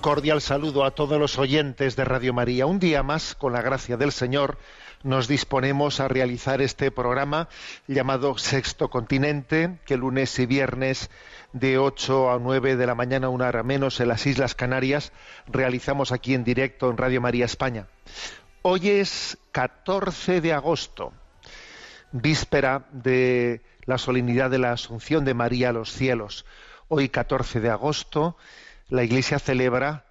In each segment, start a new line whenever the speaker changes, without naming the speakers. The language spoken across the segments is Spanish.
Cordial saludo a todos los oyentes de Radio María. Un día más, con la gracia del Señor, nos disponemos a realizar este programa llamado Sexto Continente, que lunes y viernes de 8 a 9 de la mañana, una hora menos, en las Islas Canarias, realizamos aquí en directo en Radio María España. Hoy es 14 de agosto, víspera de la solemnidad de la Asunción de María a los cielos. Hoy, 14 de agosto, la Iglesia celebra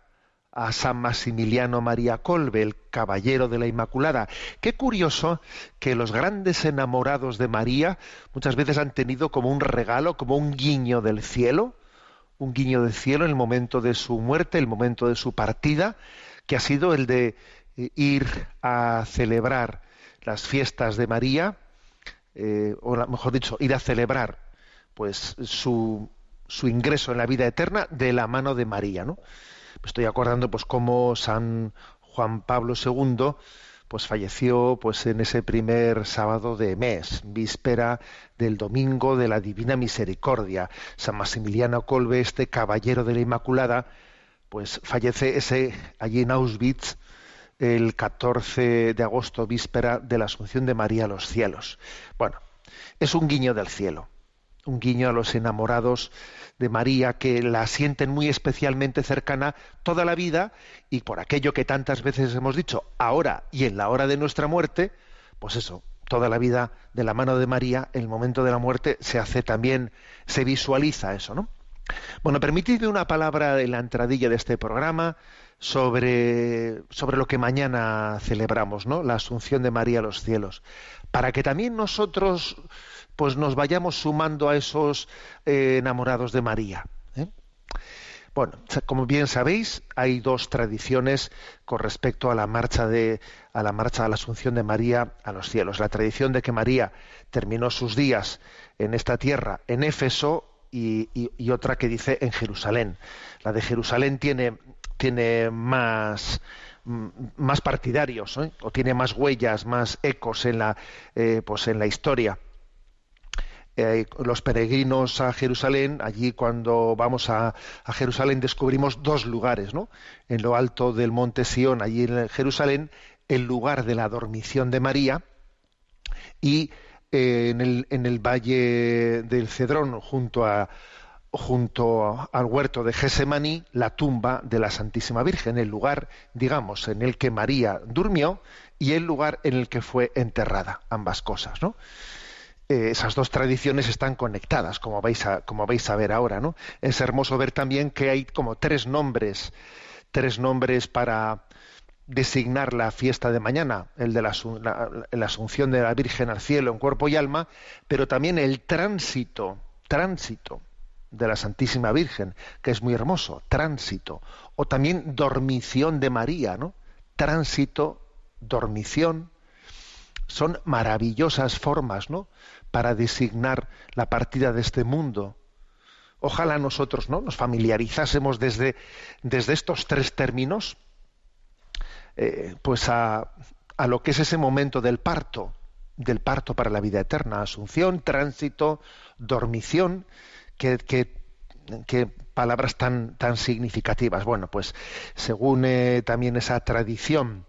a San Maximiliano María Colbe, el caballero de la Inmaculada. Qué curioso que los grandes enamorados de María muchas veces han tenido como un regalo, como un guiño del cielo, un guiño del cielo en el momento de su muerte, el momento de su partida, que ha sido el de eh, ir a celebrar las fiestas de María, eh, o mejor dicho, ir a celebrar pues su, su ingreso en la vida eterna de la mano de María, ¿no? Me estoy acordando pues cómo San Juan Pablo II pues falleció pues en ese primer sábado de mes, víspera del domingo de la Divina Misericordia. San Maximiliano Kolbe, este caballero de la Inmaculada, pues fallece ese allí en Auschwitz el 14 de agosto, víspera de la Asunción de María a los cielos. Bueno, es un guiño del cielo, un guiño a los enamorados de María que la sienten muy especialmente cercana toda la vida y por aquello que tantas veces hemos dicho, ahora y en la hora de nuestra muerte, pues eso, toda la vida de la mano de María, el momento de la muerte se hace también, se visualiza eso, ¿no? Bueno, permitidme una palabra en la entradilla de este programa sobre, sobre lo que mañana celebramos, ¿no? La Asunción de María a los cielos. Para que también nosotros pues nos vayamos sumando a esos eh, enamorados de María. ¿eh? Bueno, como bien sabéis, hay dos tradiciones con respecto a la marcha de a la marcha de la Asunción de María a los cielos. La tradición de que María terminó sus días en esta tierra, en Éfeso, y, otra que dice en Jerusalén. La de Jerusalén tiene tiene más mm, más partidarios, ¿eh? o tiene más huellas, más ecos en la pues en la historia eh, los peregrinos a Jerusalén, allí cuando vamos a, Jerusalén descubrimos dos lugares, ¿no? En lo alto del monte Sión, allí en Jerusalén, el lugar de la dormición de María y eh, en, el, en el valle del Cedrón, junto a junto al huerto de Gesemaní, la tumba de la Santísima Virgen, el lugar, digamos, en el que María durmió y el lugar en el que fue enterrada, ambas cosas, ¿no? Eh, esas dos tradiciones están conectadas, como vais a, como vais a ver ahora, ¿no? Es hermoso ver también que hay como tres nombres, tres nombres para designar la fiesta de mañana, el de la, la asunción de la Virgen al cielo en cuerpo y alma, pero también el tránsito, tránsito de la Santísima Virgen, que es muy hermoso, tránsito, o también dormición de María, ¿no? Tránsito, dormición, son maravillosas formas, ¿no? Para designar la partida de este mundo, Ojalá nosotros ¿no? nos familiarizásemos desde, desde estos tres términos eh, pues a, a lo que es ese momento del parto, del parto para la vida eterna, asunción, tránsito, dormición, que, que, palabras tan, tan significativas. Bueno, pues según eh, también esa tradición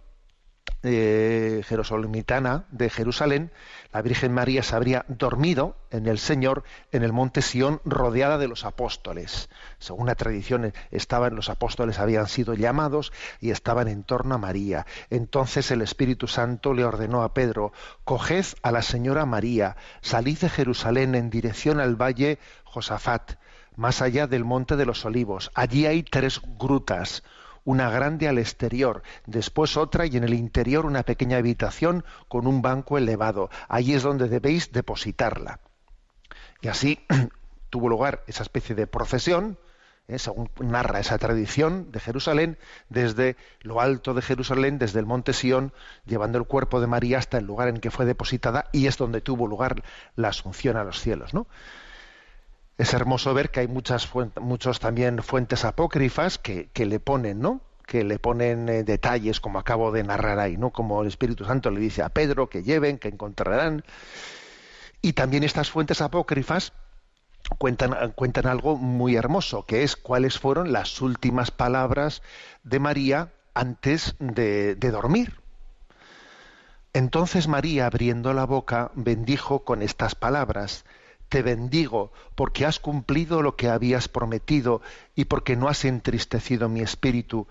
eh, de Jerusalén, la Virgen María se habría dormido en el Señor en el monte Sión rodeada de los apóstoles. Según la tradición, estaban los apóstoles habían sido llamados y estaban en torno a María. Entonces el Espíritu Santo le ordenó a Pedro: Coged a la Señora María, salid de Jerusalén en dirección al valle Josafat, más allá del monte de los olivos. Allí hay tres grutas una grande al exterior, después otra y en el interior una pequeña habitación con un banco elevado. Allí es donde debéis depositarla. Y así tuvo lugar esa especie de procesión, ¿eh? según narra esa tradición de Jerusalén, desde lo alto de Jerusalén, desde el monte Sión, llevando el cuerpo de María hasta el lugar en que fue depositada y es donde tuvo lugar la asunción a los cielos. ¿no? Es hermoso ver que hay muchas muchos también fuentes apócrifas que, le ponen, ¿no? que le ponen eh, detalles como acabo de narrar ahí, ¿no? Como el Espíritu Santo le dice a Pedro que lleven, que encontrarán. Y también estas fuentes apócrifas cuentan, cuentan algo muy hermoso, que es cuáles fueron las últimas palabras de María antes de, de dormir. Entonces María, abriendo la boca, bendijo con estas palabras, te bendigo porque has cumplido lo que habías prometido y porque no has entristecido mi espíritu.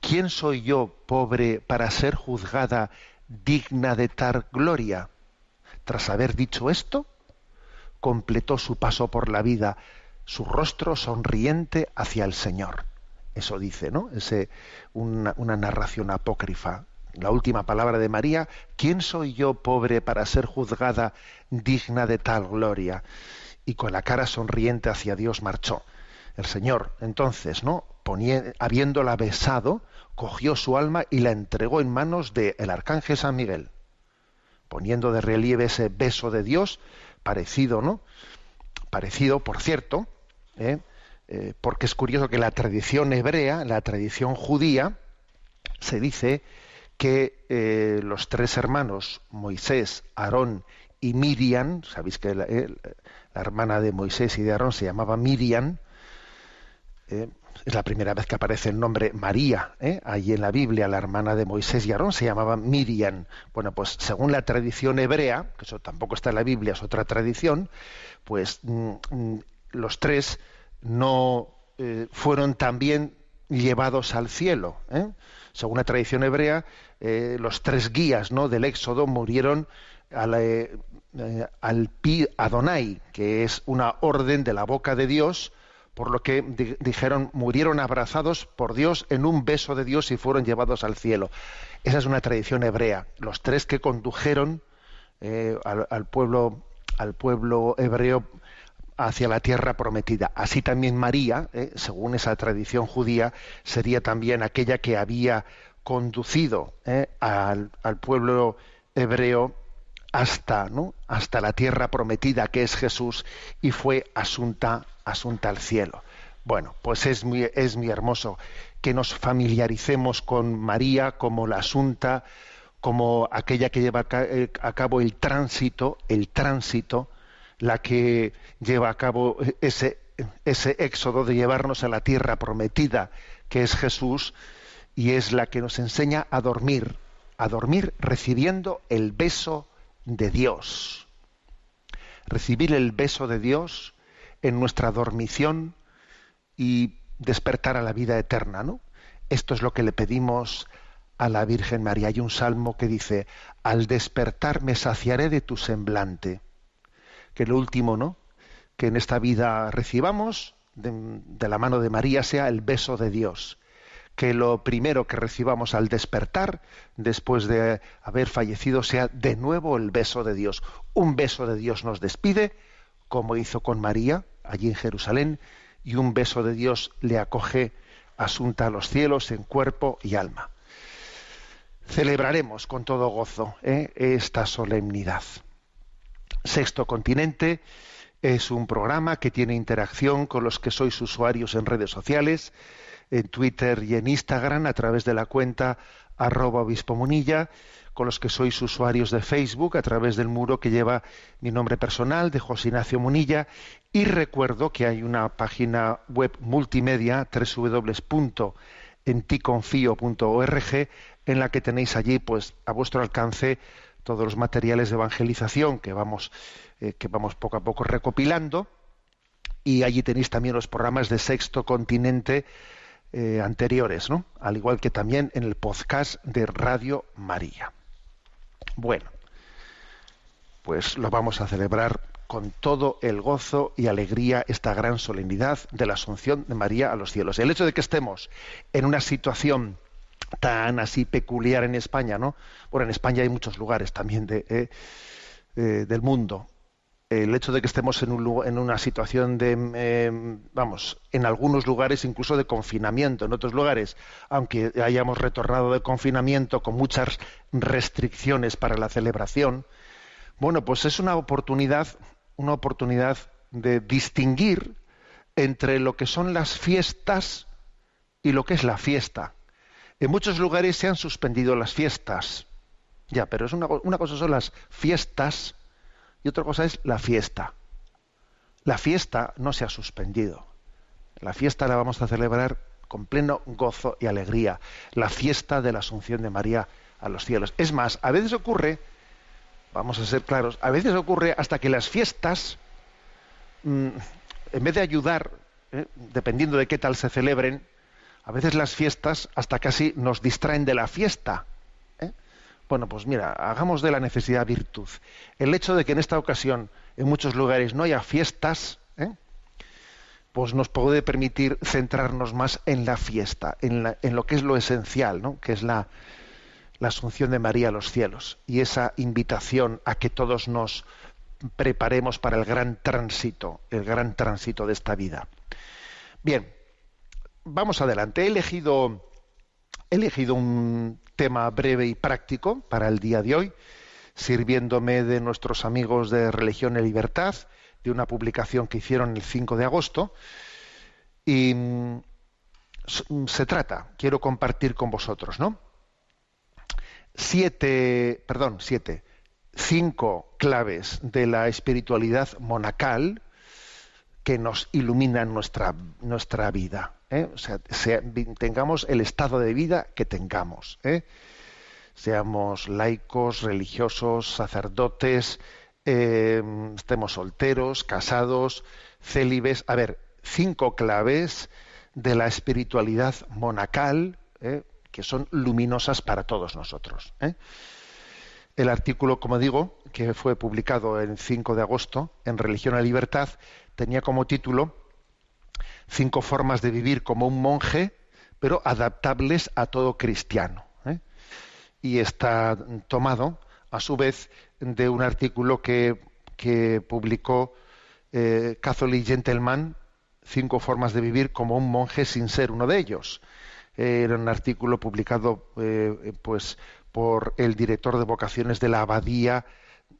¿Quién soy yo, pobre, para ser juzgada digna de tal gloria? Tras haber dicho esto, completó su paso por la vida, su rostro sonriente hacia el Señor. Eso dice, ¿no? Ese, una, una narración apócrifa la última palabra de María, ¿quién soy yo, pobre, para ser juzgada digna de tal gloria? Y con la cara sonriente hacia Dios marchó. El Señor, entonces, ¿no? habiéndola besado, cogió su alma y la entregó en manos del arcángel San Miguel, poniendo de relieve ese beso de Dios, parecido, ¿no? Parecido, por cierto, ¿eh? Eh, porque es curioso que la tradición hebrea, la tradición judía, se dice que eh, los tres hermanos, Moisés, Aarón y Miriam, sabéis que la, eh, hermana de Moisés y de Aarón se llamaba Miriam, eh, es la primera vez que aparece el nombre María, allí en la Biblia, la hermana de Moisés y Aarón se llamaba Miriam. Bueno, pues según la tradición hebrea, que eso tampoco está en la Biblia, es otra tradición, pues mm, mm, los tres no fueron también llevados al cielo. Según la tradición hebrea, eh, los tres guías ¿no? del Éxodo murieron al, eh, eh, al pi Adonai, que es una orden de la boca de Dios, por lo que dijeron murieron abrazados por Dios en un beso de Dios y fueron llevados al cielo. Esa es una tradición hebrea. Los tres que condujeron al, pueblo al pueblo hebreo hacia la tierra prometida. Así también María, según esa tradición judía, sería también aquella que había conducido eh, al, pueblo hebreo hasta, hasta la tierra prometida que es Jesús y fue asunta, asunta al cielo. Bueno, pues es muy, es muy hermoso que nos familiaricemos con María como la asunta, como aquella que lleva eh, a cabo el tránsito, el tránsito, la que lleva a cabo ese, éxodo de llevarnos a la tierra prometida que es Jesús, y es la que nos enseña a dormir, a dormir recibiendo el beso de Dios. Recibir el beso de Dios en nuestra dormición y despertar a la vida eterna, ¿no? Esto es lo que le pedimos a la Virgen María. Hay un salmo que dice, al despertar me saciaré de tu semblante. Que lo último, ¿no? Que en esta vida recibamos de la mano de María sea el beso de Dios que lo primero que recibamos al despertar, después de haber fallecido, sea de nuevo el beso de Dios. Un beso de Dios nos despide, como hizo con María allí en Jerusalén, y un beso de Dios le acoge asunta a los cielos en cuerpo y alma. Celebraremos con todo gozo ¿eh? esta solemnidad. Sexto continente Es un programa que tiene interacción con los que sois usuarios en redes sociales, en Twitter y en Instagram a través de la cuenta arroba obispo munilla, con los que sois usuarios de Facebook a través del muro que lleva mi nombre personal de José Ignacio Munilla. Y recuerdo que hay una página web multimedia www.enticonfio.org en la que tenéis allí pues a vuestro alcance todos los materiales de evangelización que vamos eh, que vamos poco a poco recopilando y allí tenéis también los programas de Sexto Continente eh, anteriores, ¿no? Al igual que también en el podcast de Radio María. Bueno, pues lo vamos a celebrar con todo el gozo y alegría esta gran solemnidad de la Asunción de María a los cielos. El hecho de que estemos en una situación tan así peculiar en España, ¿no? Bueno, en España hay muchos lugares también de, eh, eh, del mundo el hecho de que estemos en, un, en una situación de, em, vamos, en algunos lugares incluso de confinamiento, en otros lugares, aunque hayamos retornado de confinamiento con muchas restricciones para la celebración, bueno, pues es una oportunidad, una oportunidad de distinguir entre lo que son las fiestas y lo que es la fiesta. En muchos lugares se han suspendido las fiestas, ya, pero es una, una cosa son las fiestas y otra cosa es la fiesta. La fiesta no se ha suspendido. La fiesta la vamos a celebrar con pleno gozo y alegría. La fiesta de la Asunción de María a los cielos. Es más, a veces ocurre, vamos a ser claros, a veces ocurre hasta que las fiestas, mm, en vez de ayudar, ¿eh? dependiendo de qué tal se celebren, a veces las fiestas hasta casi nos distraen de la fiesta. Bueno, pues mira, hagamos de la necesidad virtud. El hecho de que en esta ocasión en muchos lugares no haya fiestas, ¿eh? pues nos puede permitir centrarnos más en la fiesta, en, lo que es lo esencial, ¿no? que es la, la asunción de María a los cielos y esa invitación a que todos nos preparemos para el gran tránsito, el gran tránsito de esta vida. Bien, vamos adelante. He elegido, elegido un tema breve y práctico para el día de hoy, sirviéndome de nuestros amigos de Religión y Libertad, de una publicación que hicieron el 5 de agosto. Y mm, se trata, quiero compartir con vosotros, ¿no? Siete, perdón, siete, cinco claves de la espiritualidad monacal que nos iluminan nuestra, nuestra vida. ¿eh? o sea, tengamos el estado de vida que tengamos. ¿eh? Seamos laicos, religiosos, sacerdotes, eh, estemos solteros, casados, célibes. A ver, cinco claves de la espiritualidad monacal que son luminosas para todos nosotros. El artículo, como digo, que fue publicado el 5 de agosto en Religión a Libertad, tenía como título cinco formas de vivir como un monje, pero adaptables a todo cristiano. ¿eh? Y está tomado, a su vez, de un artículo que, publicó eh, Catholic Gentleman, cinco formas de vivir como un monje sin ser uno de ellos. era un artículo publicado eh, pues, por el director de vocaciones de la abadía,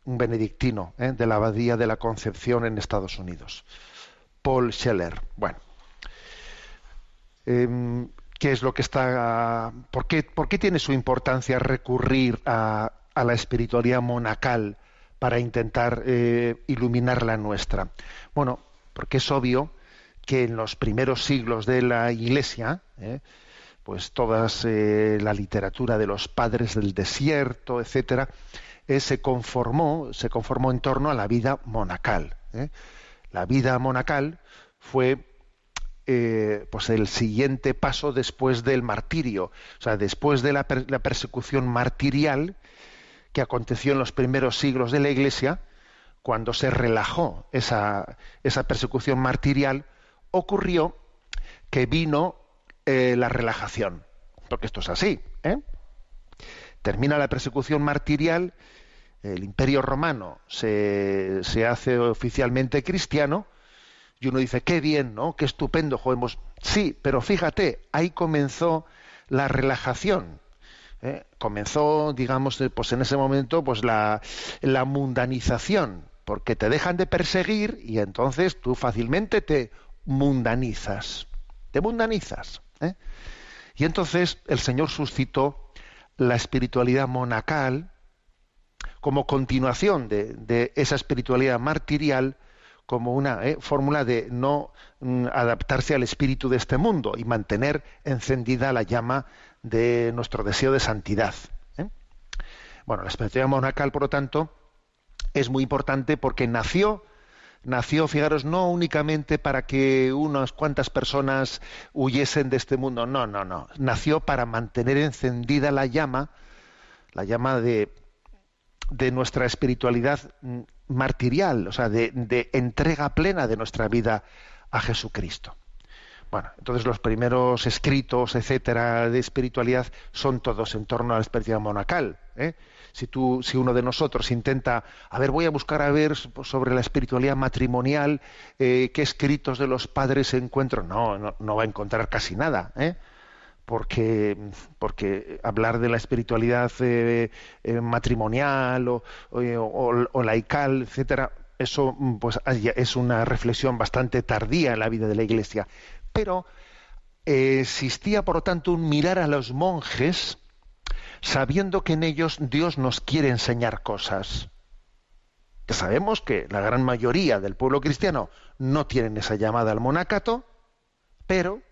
un benedictino, de la abadía de la Concepción en Estados Unidos. Paul Scheller. Bueno, Em, qué es lo que está, por qué, tiene su importancia recurrir a, la espiritualidad monacal para intentar eh, iluminar la nuestra. Bueno, porque es obvio que en los primeros siglos de la Iglesia, eh, pues toda eh, la literatura de los padres del desierto, etcétera, se conformó, se conformó en torno a la vida monacal. La vida monacal fue eh, pues el siguiente paso después del martirio, o sea, después de la, persecución martirial que aconteció en los primeros siglos de la Iglesia, cuando se relajó esa, esa persecución martirial, ocurrió que vino eh, la relajación, porque esto es así. ¿eh? Termina la persecución martirial, el imperio romano se, se hace oficialmente cristiano, y uno dice, qué bien, ¿no? Qué estupendo, jugemos. Sí, pero fíjate, ahí comenzó la relajación. ¿eh? Comenzó, digamos, eh, pues en ese momento, pues la, la mundanización porque te dejan de perseguir y entonces tú fácilmente te mundanizas, te mundanizas. ¿eh? Y entonces el Señor suscitó la espiritualidad monacal como continuación de, esa espiritualidad martirial como una eh, fórmula de no mm, adaptarse al espíritu de este mundo y mantener encendida la llama de nuestro deseo de santidad. ¿eh? Bueno, la espiritualidad monacal, por lo tanto, es muy importante porque nació, nació, fijaros, no únicamente para que unas cuantas personas huyesen de este mundo, no, no, no, nació para mantener encendida la llama, la llama de, de nuestra espiritualidad mm, martirial, o sea, de, entrega plena de nuestra vida a Jesucristo. Bueno, entonces los primeros escritos, etcétera, de espiritualidad son todos en torno a la espiritualidad monacal. ¿eh? Si tú, si uno de nosotros intenta, a ver, voy a buscar a ver sobre la espiritualidad matrimonial, eh, qué escritos de los padres encuentro, no, no, no va a encontrar casi nada, ¿eh? Porque, porque hablar de la espiritualidad eh, eh, matrimonial o, laical, etcétera, eso mm, pues es una reflexión bastante tardía en la vida de la Iglesia. Pero eh, existía, por lo tanto, un mirar a los monjes sabiendo que en ellos Dios nos quiere enseñar cosas. Que sabemos que la gran mayoría del pueblo cristiano no tienen esa llamada al monacato, pero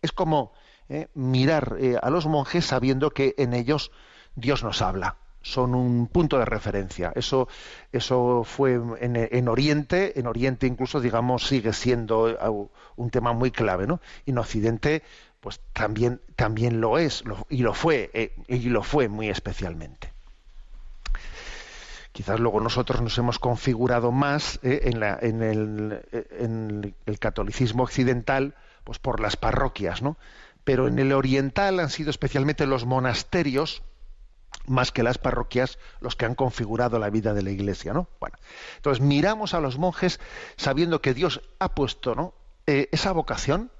es como eh, mirar eh, a los monjes sabiendo que en ellos Dios nos habla. Son un punto de referencia. Eso, eso fue en, en Oriente, en Oriente incluso, digamos, sigue siendo eh, un tema muy clave, ¿no? Y en Occidente, pues también, también lo es, y lo fue, y lo fue muy especialmente. Quizás luego nosotros nos hemos configurado más en, el, en el catolicismo occidental, pues por las parroquias, ¿no? Pero en el oriental han sido especialmente los monasterios, más que las parroquias, los que han configurado la vida de la Iglesia, ¿no? Bueno, entonces miramos a los monjes sabiendo que Dios ha puesto, ¿no? Eh, esa vocación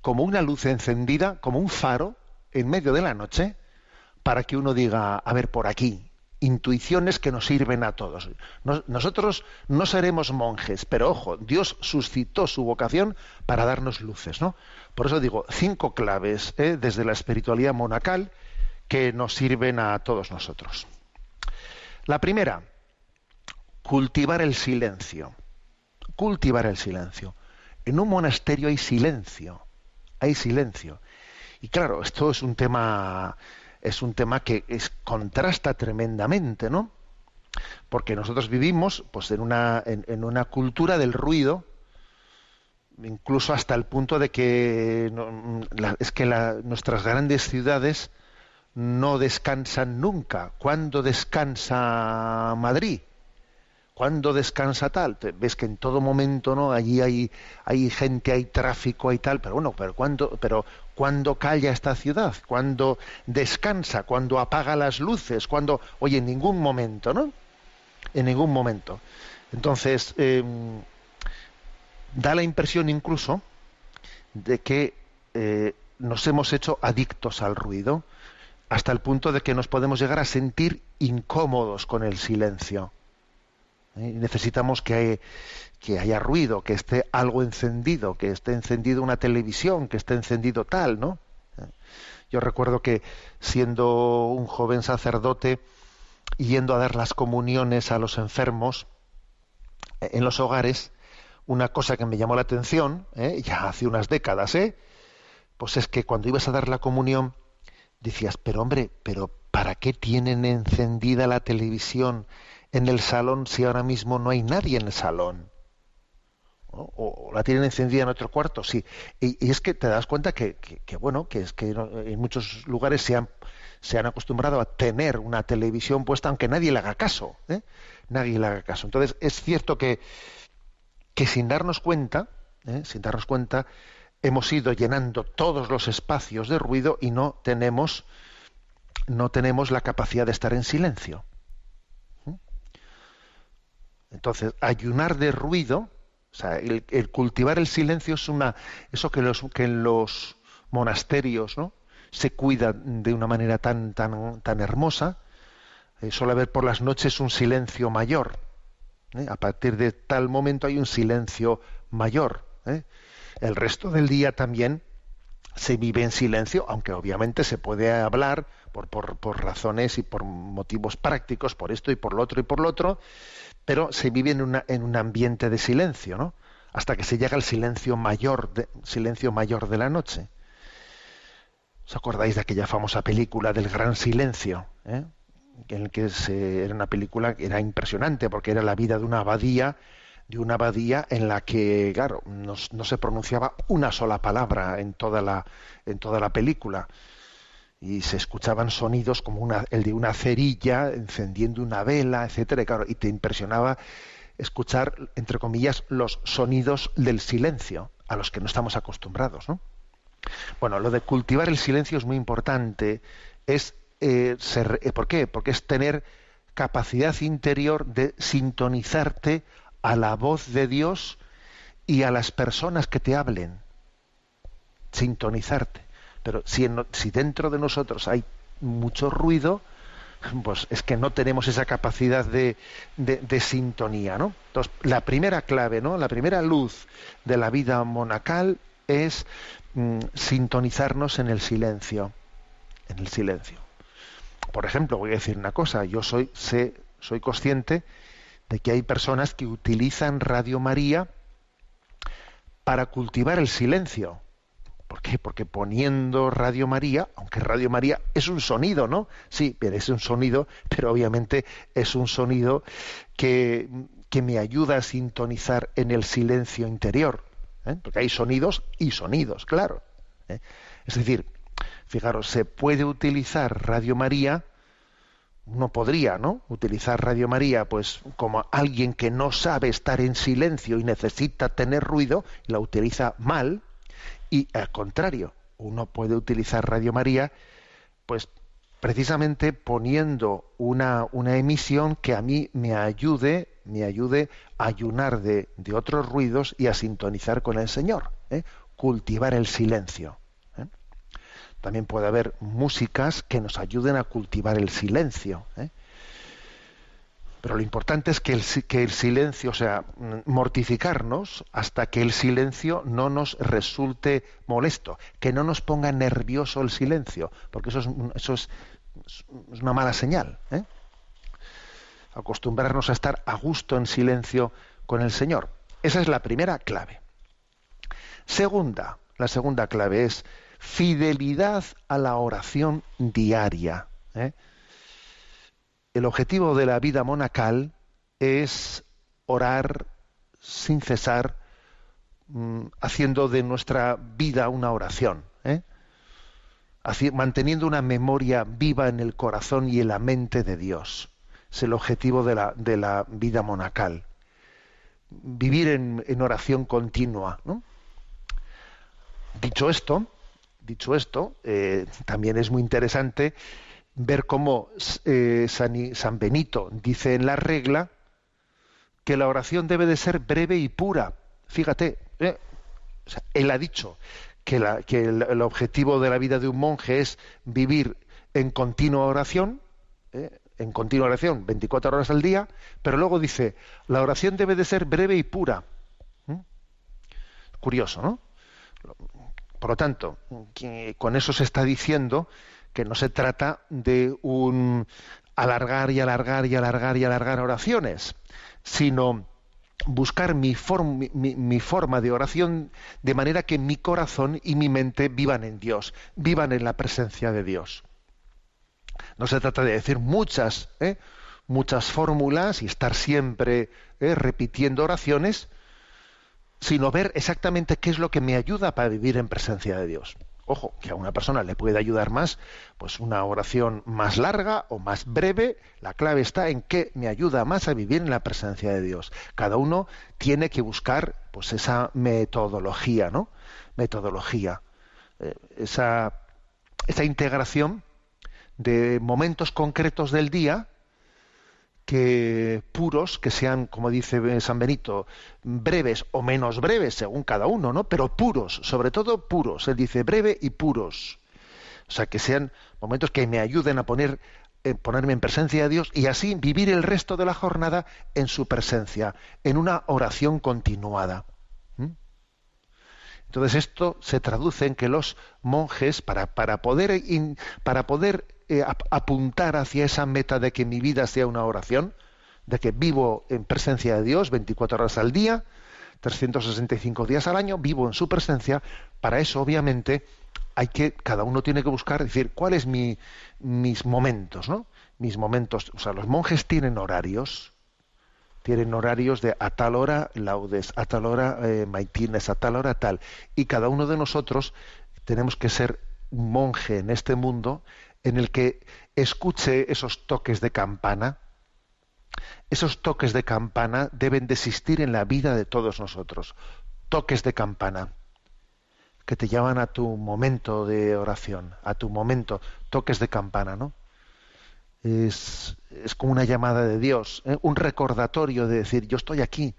como una luz encendida, como un faro en medio de la noche, para que uno diga, a ver, por aquí, intuiciones que nos sirven a todos. Nos- nosotros no seremos monjes, pero ojo, Dios suscitó su vocación para darnos luces, ¿no? Por eso digo, cinco claves ¿eh? desde la espiritualidad monacal que nos sirven a todos nosotros. La primera, cultivar el silencio. Cultivar el silencio. En un monasterio hay silencio, hay silencio. Y claro, esto es un tema es un tema que es, contrasta tremendamente, ¿no? Porque nosotros vivimos pues en una en, una cultura del ruido, incluso hasta el punto de que la- es que nuestras grandes ciudades no descansan nunca. ¿Cuándo descansa Madrid? ¿Cuándo descansa tal? Ves que en todo momento, ¿no? Allí hay, hay gente, hay tráfico, hay tal, pero bueno, pero ¿cuándo, pero ¿cuándo calla esta ciudad? ¿Cuándo descansa? ¿Cuándo apaga las luces? ¿Cuándo? Oye, en ningún momento, ¿no? En ningún momento. Entonces, eh, da la impresión incluso de que eh, nos hemos hecho adictos al ruido, hasta el punto de que nos podemos llegar a sentir incómodos con el silencio. ¿Eh? Necesitamos que, que haya ruido, que esté algo encendido, que esté encendido una televisión, que esté encendido tal, ¿no? ¿Eh? Yo recuerdo que siendo un joven sacerdote, yendo a dar las comuniones a los enfermos eh, en los hogares, una cosa que me llamó la atención, ya hace unas décadas, ¿eh? pues es que cuando ibas a dar la comunión, decías, pero hombre, pero ¿para qué tienen encendida la televisión en el salón si ahora mismo no hay nadie en el salón? O, la tienen encendida en otro cuarto, sí. Y, es que te das cuenta que, que- bueno, que es que en muchos lugares se han, se han acostumbrado a tener una televisión puesta aunque nadie le haga caso, ¿eh? Nadie le haga caso. Entonces es cierto que, que sin darnos cuenta, ¿eh? sin darnos cuenta, hemos ido llenando todos los espacios de ruido y no tenemos no tenemos la capacidad de estar en silencio. Entonces, ayunar de ruido, o sea, el, el cultivar el silencio es una eso que los que en los monasterios, ¿no? se cuida de una manera tan tan tan hermosa, eh, suele haber por las noches un silencio mayor. ¿eh? A partir de tal momento hay un silencio mayor. ¿eh? El resto del día también se vive en silencio, aunque obviamente se puede hablar por, por, por, razones y por motivos prácticos, por esto y por lo otro y por lo otro, pero se vive en, una, en un ambiente de silencio, ¿no? Hasta que se llega al silencio mayor, de, silencio mayor de la noche. ¿Os acordáis de aquella famosa película del Gran Silencio? ¿eh? En el que se, era una película que era impresionante porque era la vida de una abadía de una abadía en la que, claro, no, se pronunciaba una sola palabra en toda la, en toda la película. Y se escuchaban sonidos como una, el de una cerilla encendiendo una vela, etcétera, y, claro, y te impresionaba escuchar, entre comillas, los sonidos del silencio, a los que no estamos acostumbrados. ¿no? Bueno, lo de cultivar el silencio es muy importante. Es eh, ser, eh, ¿Por qué? Porque es tener capacidad interior de sintonizarte a la voz de Dios y a las personas que te hablen. Sintonizarte. Pero si, en, si dentro de nosotros hay mucho ruido, pues es que no tenemos esa capacidad de, de, sintonía, ¿no? Entonces, la primera clave, ¿no? La primera luz de la vida monacal es mm, sintonizarnos en el silencio, en el silencio. Por ejemplo, voy a decir una cosa, yo soy, sé, soy consciente de que hay personas que utilizan Radio María para cultivar el silencio. ¿Por qué? Porque poniendo Radio María, aunque Radio María es un sonido, ¿no? Sí, pero es un sonido, pero obviamente es un sonido que, que me ayuda a sintonizar en el silencio interior. ¿eh? Porque hay sonidos y sonidos, claro. ¿eh? Es decir, fijaros, se puede utilizar Radio María uno podría, ¿no? Utilizar Radio María, pues como alguien que no sabe estar en silencio y necesita tener ruido, la utiliza mal, y al contrario, uno puede utilizar Radio María, pues precisamente poniendo una, una emisión que a mí me ayude, me ayude a ayunar de, de otros ruidos y a sintonizar con el Señor, ¿eh? cultivar el silencio. También puede haber músicas que nos ayuden a cultivar el silencio. ¿eh? Pero lo importante es que el, que el, silencio, o sea, mortificarnos hasta que el silencio no nos resulte molesto, que no nos ponga nervioso el silencio, porque eso es, eso es, es una mala señal. ¿eh? Acostumbrarnos a estar a gusto en silencio con el Señor. Esa es la primera clave. Segunda, la segunda clave es fidelidad a la oración diaria. ¿eh? El objetivo de la vida monacal es orar sin cesar, mmm, haciendo de nuestra vida una oración, ¿eh? Así, manteniendo una memoria viva en el corazón y en la mente de Dios. Es el objetivo de la, vida monacal. Vivir en, oración continua. Dicho esto, dicho esto, eh, también es muy interesante ver cómo eh, San, Benito dice en la regla que la oración debe de ser breve y pura. Fíjate, eh, o sea, él ha dicho que, el, objetivo de la vida de un monje es vivir en continua oración, en continua oración, 24 horas al día, pero luego dice, la oración debe de ser breve y pura. ¿Mm? Curioso, ¿no? Por lo tanto, con eso se está diciendo que no se trata de un alargar y alargar y alargar y alargar oraciones, sino buscar mi, mi, forma de oración de manera que mi corazón y mi mente vivan en Dios, vivan en la presencia de Dios. No se trata de decir muchas, ¿eh? muchas fórmulas y estar siempre ¿eh? repitiendo oraciones, sino ver exactamente qué es lo que me ayuda para vivir en presencia de Dios. Ojo, que a una persona le puede ayudar más, pues una oración más larga o más breve. La clave está en qué me ayuda más a vivir en la presencia de Dios. Cada uno tiene que buscar, pues esa metodología, ¿no? Metodología, eh, esa, esa integración de momentos concretos del día que puros, que sean, como dice San Benito, breves o menos breves, según cada uno, ¿no? Pero puros, sobre todo puros. Él dice breve y puros. O sea, que sean momentos que me ayuden a poner eh, ponerme en presencia de Dios y así vivir el resto de la jornada en su presencia, en una oración continuada. ¿Mm? Entonces esto se traduce en que los monjes, para, para poder, in- para poder eh, ap- apuntar hacia esa meta de que mi vida sea una oración, de que vivo en presencia de Dios 24 horas al día, 365 días al año, vivo en su presencia, para eso obviamente hay que, cada uno tiene que buscar, decir, cuáles mi, mis momentos, ¿no? Mis momentos, o sea, los monjes tienen horarios, tienen horarios de a tal hora laudes, a tal hora eh, maitines, a tal hora tal. Y cada uno de nosotros tenemos que ser monje en este mundo en el que escuche esos toques de campana. Esos toques de campana deben de existir en la vida de todos nosotros. Toques de campana que te llaman a tu momento de oración, a tu momento, toques de campana, ¿no? es, es como una llamada de Dios, ¿eh? un recordatorio de decir, yo estoy aquí,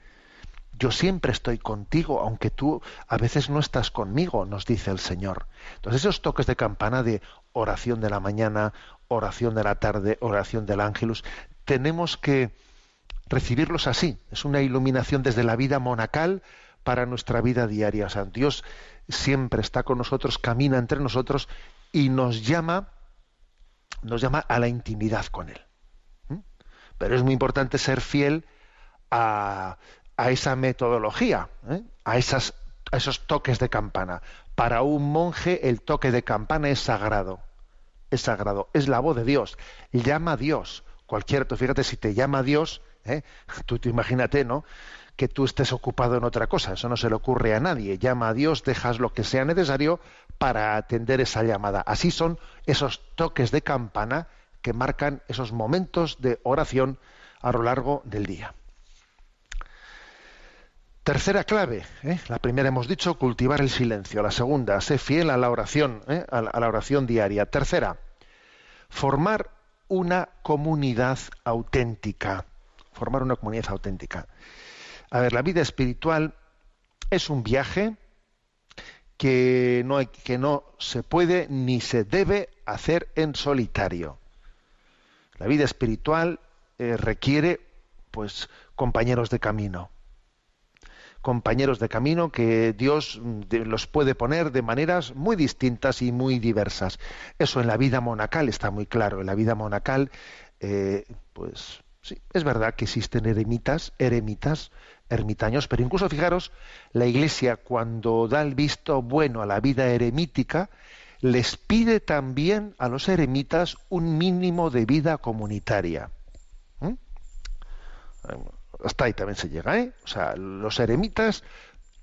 yo siempre estoy contigo, aunque tú a veces no estás conmigo, nos dice el Señor. Entonces esos toques de campana de oración de la mañana, oración de la tarde, oración del ángelus, tenemos que recibirlos así. Es una iluminación desde la vida monacal para nuestra vida diaria. O sea, Dios siempre está con nosotros, camina entre nosotros y nos llama nos llama a la intimidad con Él. ¿Mm? Pero es muy importante ser fiel a, a esa metodología, ¿eh? a, a esos toques de campana. Para un monje el toque de campana es sagrado, es sagrado, es la voz de Dios, llama a Dios. Cualquier, tú fíjate, si te llama a Dios, ¿eh? tú, tú imagínate, ¿no? que tú estés ocupado en otra cosa. Eso no se le ocurre a nadie. Llama a Dios, dejas lo que sea necesario para atender esa llamada. Así son esos toques de campana que marcan esos momentos de oración a lo largo del día. Tercera clave, ¿eh? la primera hemos dicho cultivar el silencio, la segunda, sé fiel a la oración, ¿eh? a, la, oración diaria. Tercera, formar una comunidad auténtica, formar una comunidad auténtica. A ver, la vida espiritual es un viaje que no, hay, que no se puede ni se debe hacer en solitario. La vida espiritual eh, requiere, pues, compañeros de camino. Compañeros de camino que Dios de, los puede poner de maneras muy distintas y muy diversas. Eso en la vida monacal está muy claro. En la vida monacal, eh, pues, sí, es verdad que existen eremitas, eremitas, ermitaños, pero incluso fijaros, la Iglesia cuando da el visto bueno a la vida eremítica, les pide también a los eremitas un mínimo de vida comunitaria. ¿Mm? Hasta ahí también se llega, ¿eh? O sea, los eremitas,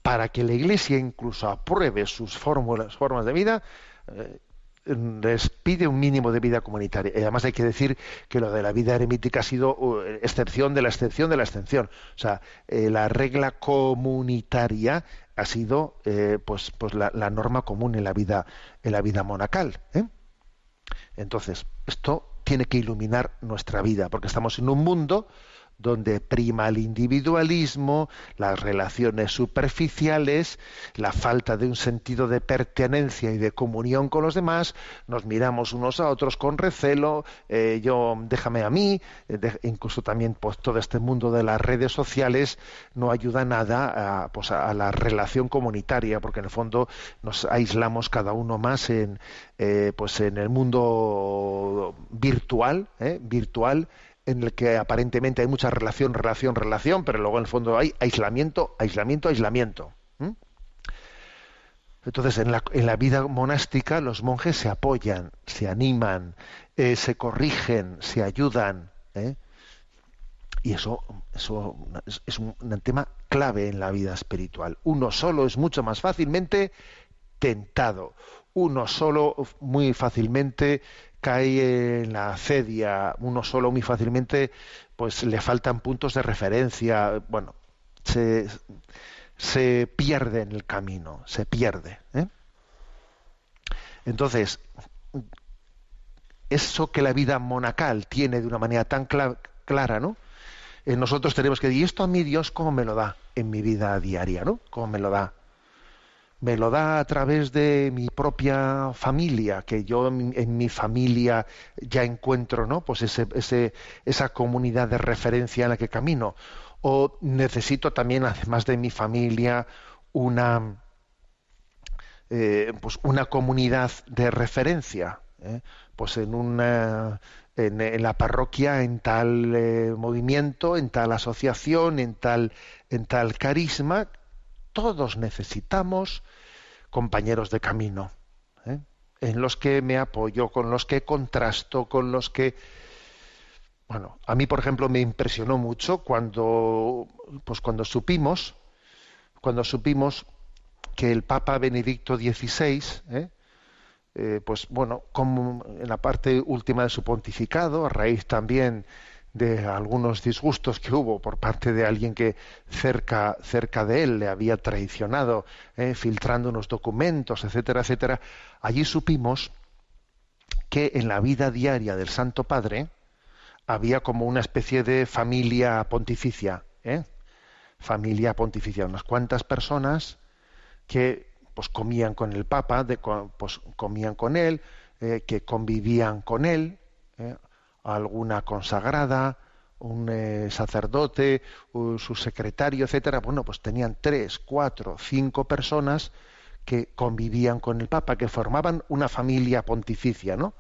para que la Iglesia incluso apruebe sus fórmulas, formas de vida, eh, les pide un mínimo de vida comunitaria. Y además hay que decir que lo de la vida eremítica ha sido uh, excepción de la excepción de la excepción. O sea, eh, la regla comunitaria ha sido eh, pues, pues la, norma común en la vida, en la vida monacal. Entonces, esto tiene que iluminar nuestra vida, porque estamos en un mundo donde prima el individualismo, las relaciones superficiales, la falta de un sentido de pertenencia y de comunión con los demás, nos miramos unos a otros con recelo, eh, yo déjame a mí, eh, incluso también pues todo este mundo de las redes sociales no ayuda nada a, pues, a, la relación comunitaria, porque en el fondo nos aislamos cada uno más en eh, pues en el mundo virtual, virtual en el que aparentemente hay mucha relación, relación, relación, pero luego en el fondo hay aislamiento, aislamiento, aislamiento. Entonces, en la, en la, vida monástica los monjes se apoyan, se animan, eh, se corrigen, se ayudan. ¿eh? Y eso, eso es, un tema clave en la vida espiritual. Uno solo es mucho más fácilmente tentado. Uno solo muy fácilmente cae en la cedia, uno solo muy fácilmente, pues le faltan puntos de referencia, bueno, se, se pierde en el camino, se pierde. ¿eh? Entonces, eso que la vida monacal tiene de una manera tan cl clara, ¿no? Eh, nosotros tenemos que decir, ¿y esto a mí Dios cómo me lo da en mi vida diaria, ¿no? ¿Cómo me lo da? Me lo da a través de mi propia familia, que yo en, en mi familia ya encuentro, ¿no? Pues ese, ese, esa comunidad de referencia en la que camino. O necesito también, además de mi familia, una, eh, pues una comunidad de referencia. ¿eh? Pues en una en, la parroquia, en tal eh, movimiento, en tal asociación, en tal, en tal carisma, todos necesitamos compañeros de camino, ¿eh? en los que me apoyo, con los que contrasto, con los que bueno, a mí por ejemplo me impresionó mucho cuando pues cuando supimos cuando supimos que el Papa Benedicto XVI, ¿eh? Eh, pues bueno, como en la parte última de su pontificado, a raíz también de algunos disgustos que hubo por parte de alguien que cerca, cerca de él le había traicionado, eh, filtrando unos documentos, etcétera, etcétera, allí supimos que en la vida diaria del Santo Padre había como una especie de familia pontificia, ¿eh? familia pontificia, unas cuantas personas que pues comían con el Papa, pues comían con él, eh, que convivían con él, ¿eh? Alguna consagrada, un eh, sacerdote, su secretario, etcétera. Bueno, pues tenían tres, cuatro, cinco personas que convivían con el Papa, que formaban una familia pontificia, ¿no?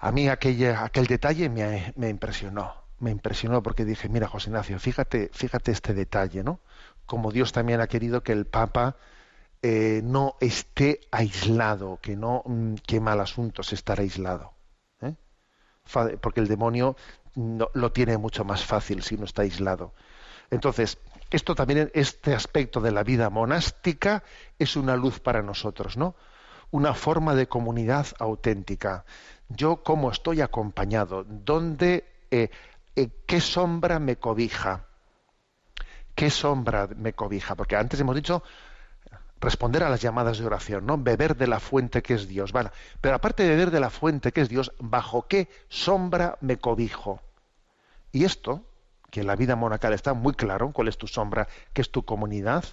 A mí aquel, aquel detalle me, me impresionó, me impresionó porque dije, mira, José Ignacio, fíjate, fíjate este detalle, ¿no? Como Dios también ha querido que el Papa eh, no esté aislado, que no, mm, qué mal asunto es estar aislado. Porque el demonio lo tiene mucho más fácil si no está aislado. Entonces, esto también, este aspecto de la vida monástica es una luz para nosotros, ¿no? Una forma de comunidad auténtica. Yo cómo estoy acompañado, dónde, eh, eh, qué sombra me cobija, qué sombra me cobija, porque antes hemos dicho responder a las llamadas de oración, ¿no? Beber de la fuente que es Dios. Vale. Pero aparte de beber de la fuente que es Dios, ¿bajo qué sombra me cobijo? Y esto, que en la vida monacal está muy claro, cuál es tu sombra, qué es tu comunidad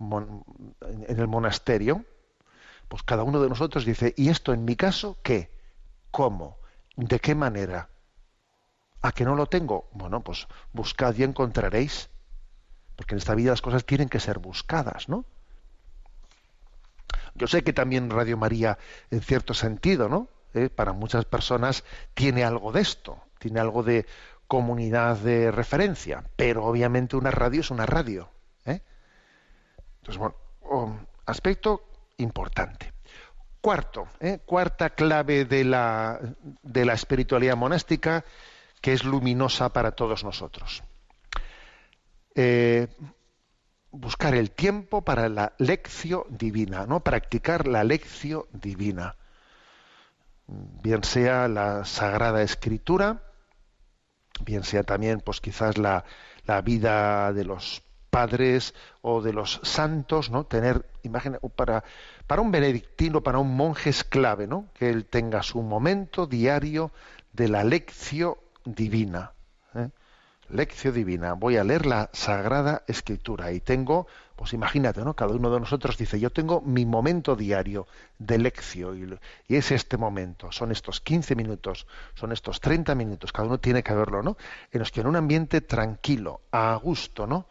en el monasterio, pues cada uno de nosotros dice, ¿y esto en mi caso qué? ¿Cómo? ¿De qué manera? ¿A que no lo tengo? Bueno, pues buscad y encontraréis. Porque en esta vida las cosas tienen que ser buscadas, ¿no? Yo sé que también Radio María, en cierto sentido, ¿no? Eh, para muchas personas tiene algo de esto, tiene algo de comunidad de referencia, pero obviamente una radio es una radio. ¿eh? Entonces, bueno, um, aspecto importante. Cuarto, ¿eh? cuarta clave de la, de la espiritualidad monástica que es luminosa para todos nosotros. Eh, buscar el tiempo para la lección divina, ¿no? Practicar la lección divina. Bien sea la Sagrada Escritura, bien sea también, pues quizás la, la vida de los padres o de los santos, ¿no? Tener, imagina, para, para un benedictino, para un monje es clave, ¿no? Que él tenga su momento diario de la lección divina. Lección divina, voy a leer la Sagrada Escritura y tengo, pues imagínate, ¿no? Cada uno de nosotros dice, yo tengo mi momento diario de lección y, es este momento, son estos 15 minutos, son estos 30 minutos, cada uno tiene que verlo, ¿no? En los que en un ambiente tranquilo, a gusto, ¿no?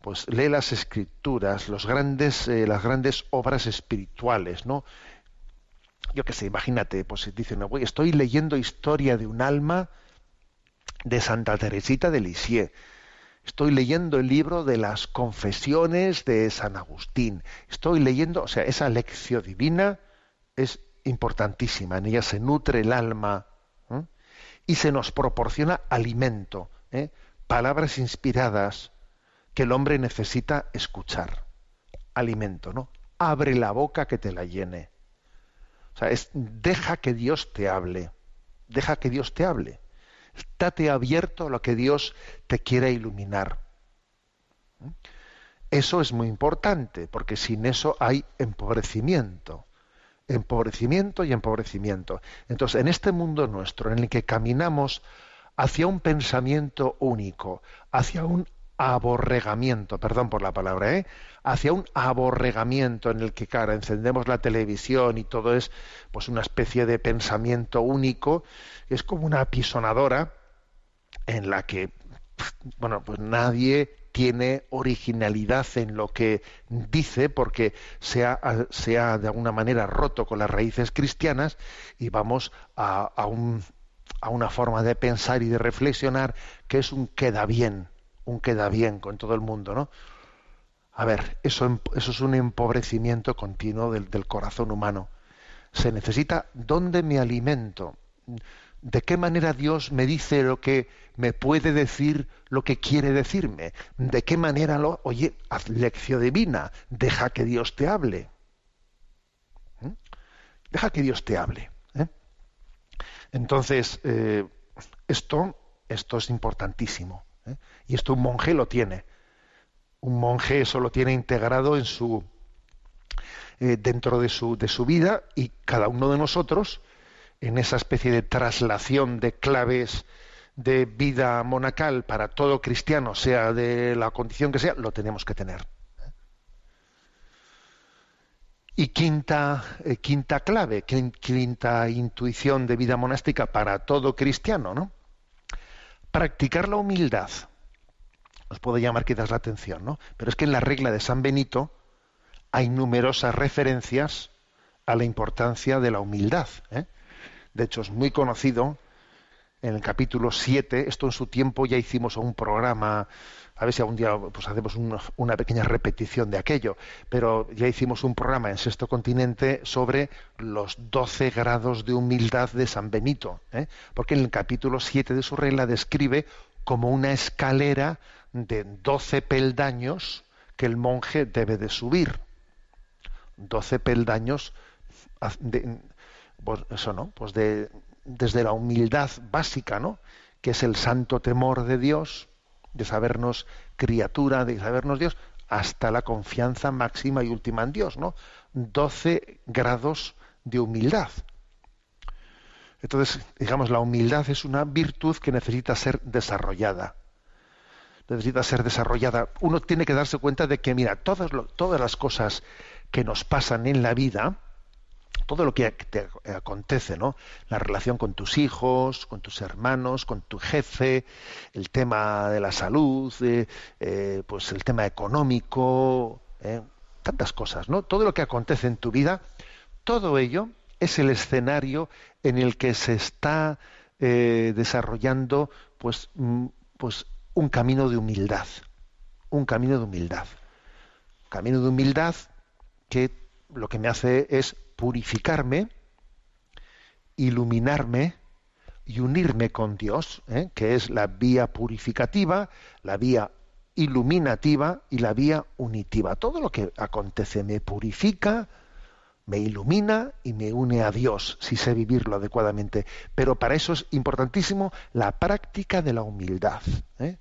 Pues lee las escrituras, los grandes, eh, las grandes obras espirituales, ¿no? Yo qué sé, imagínate, pues dicen, no, estoy leyendo historia de un alma, de Santa Teresita de Lisieux. Estoy leyendo el libro de las confesiones de San Agustín. Estoy leyendo, o sea, esa lección divina es importantísima. En ella se nutre el alma ¿eh? y se nos proporciona alimento, ¿eh? palabras inspiradas que el hombre necesita escuchar. Alimento, ¿no? Abre la boca que te la llene. O sea, es, deja que Dios te hable. Deja que Dios te hable. Estate abierto a lo que Dios te quiera iluminar. Eso es muy importante, porque sin eso hay empobrecimiento. Empobrecimiento y empobrecimiento. Entonces, en este mundo nuestro, en el que caminamos hacia un pensamiento único, hacia un aborregamiento, perdón por la palabra, ¿eh? hacia un aborregamiento en el que, claro, encendemos la televisión y todo es pues una especie de pensamiento único, es como una apisonadora en la que, bueno, pues nadie tiene originalidad en lo que dice porque se ha, se ha de alguna manera roto con las raíces cristianas y vamos a, a, un, a una forma de pensar y de reflexionar que es un queda bien, un queda bien con todo el mundo, ¿no? A ver, eso, eso es un empobrecimiento continuo del, del corazón humano. Se necesita dónde me alimento, de qué manera Dios me dice lo que me puede decir, lo que quiere decirme, de qué manera lo, oye, haz lección divina, deja que Dios te hable. ¿Mm? Deja que Dios te hable. ¿eh? Entonces, eh, esto, esto es importantísimo. ¿Eh? Y esto un monje lo tiene. Un monje eso lo tiene integrado en su eh, dentro de su, de su vida y cada uno de nosotros en esa especie de traslación de claves de vida monacal para todo cristiano, sea de la condición que sea, lo tenemos que tener. Y quinta, eh, quinta clave, quinta intuición de vida monástica para todo cristiano, ¿no? Practicar la humildad. Os puedo llamar quizás la atención, ¿no? Pero es que en la regla de San Benito hay numerosas referencias a la importancia de la humildad. ¿eh? De hecho, es muy conocido en el capítulo 7, esto en su tiempo ya hicimos un programa, a ver si algún día pues hacemos una, pequeña repetición de aquello, pero ya hicimos un programa en Sexto Continente sobre los 12 grados de humildad de San Benito, ¿eh? porque en el capítulo 7 de su regla describe como una escalera de 12 peldaños que el monje debe de subir. 12 peldaños de, pues eso no, pues de, desde la humildad básica, ¿no? que es el santo temor de Dios, de sabernos criatura, de sabernos Dios, hasta la confianza máxima y última en Dios, ¿no? 12 grados de humildad. Entonces, digamos, la humildad es una virtud que necesita ser desarrollada. Necesita ser desarrollada. Uno tiene que darse cuenta de que, mira, todas, todas las cosas que nos pasan en la vida, todo lo que te acontece, ¿no? La relación con tus hijos, con tus hermanos, con tu jefe, el tema de la salud, eh, eh, pues el tema económico, eh, tantas cosas, ¿no? Todo lo que acontece en tu vida, todo ello es el escenario en el que se está desarrollando, pues, mm, pues un camino de humildad, un camino de humildad, camino de humildad que lo que me hace es purificarme, iluminarme y unirme con Dios, ¿eh? que es la vía purificativa, la vía iluminativa y la vía unitiva. Todo lo que acontece me purifica, me ilumina y me une a Dios, si sé vivirlo adecuadamente. Pero para eso es importantísimo la práctica de la humildad. ¿eh?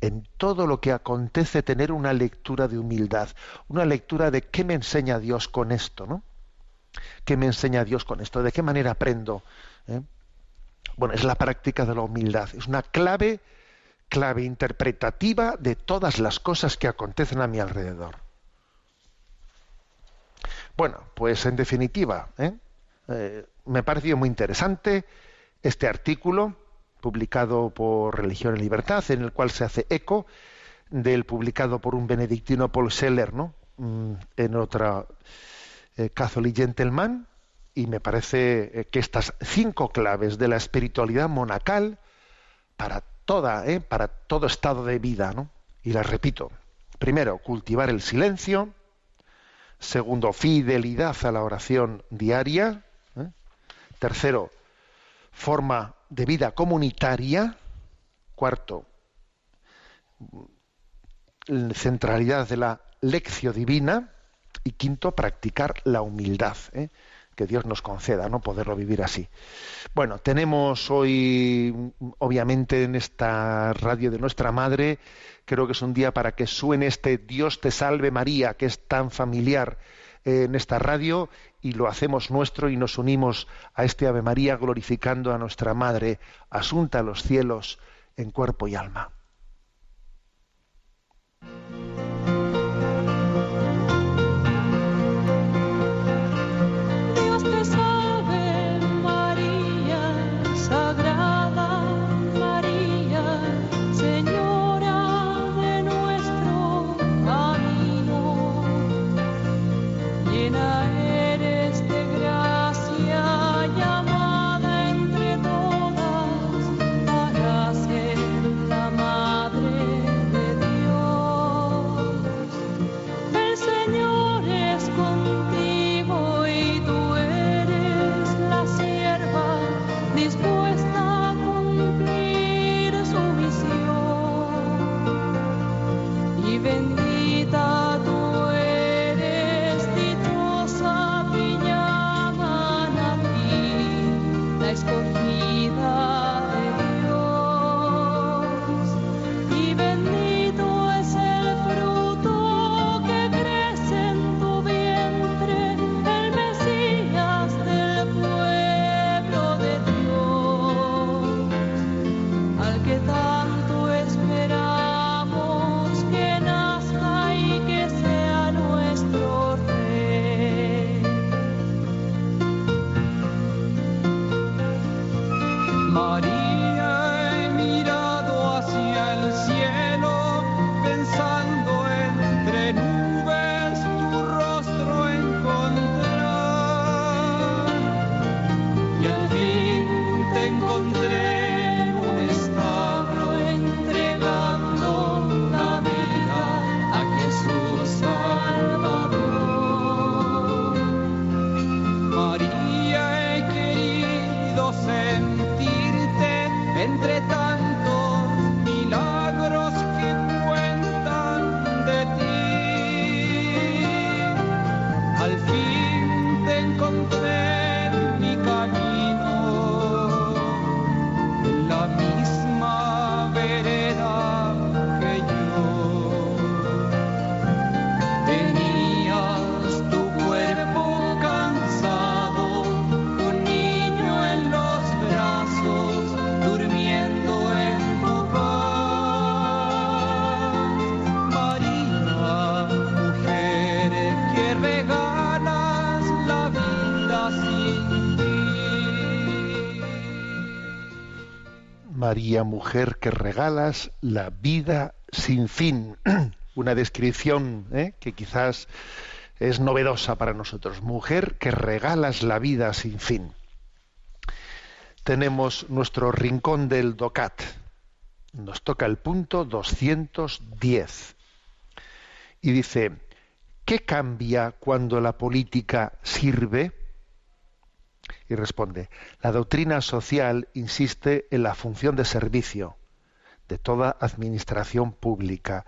En todo lo que acontece tener una lectura de humildad, una lectura de qué me enseña Dios con esto, ¿no? ¿Qué me enseña Dios con esto? ¿De qué manera aprendo? ¿Eh? Bueno, es la práctica de la humildad. Es una clave, clave interpretativa de todas las cosas que acontecen a mi alrededor. Bueno, pues en definitiva, ¿eh? Eh, me ha parecido muy interesante este artículo publicado por Religión y Libertad, en el cual se hace eco del publicado por un benedictino Paul Seller, ¿no? Mm, en otra eh, Catholic Gentleman, y me parece eh, que estas cinco claves de la espiritualidad monacal para toda, eh, para todo estado de vida, ¿no? Y las repito. Primero, cultivar el silencio. Segundo, fidelidad a la oración diaria. ¿eh? Tercero, forma de vida comunitaria. Cuarto, centralidad de la lección divina. Y quinto, practicar la humildad. ¿eh? que Dios nos conceda, ¿no? Poderlo vivir así. Bueno, tenemos hoy, obviamente, en esta radio de nuestra madre, creo que es un día para que suene este Dios te salve María, que es tan familiar eh, en esta radio, y lo hacemos nuestro y nos unimos a este Ave María glorificando a nuestra madre, asunta a los cielos en cuerpo y alma. María, mujer que regalas la vida sin fin. Una descripción ¿eh? que quizás es novedosa para nosotros. Mujer que regalas la vida sin fin. Tenemos nuestro rincón del DOCAT. Nos toca el punto 210. Y dice, ¿qué cambia cuando la política sirve? Y responde, la doctrina social insiste en la función de servicio de toda administración pública.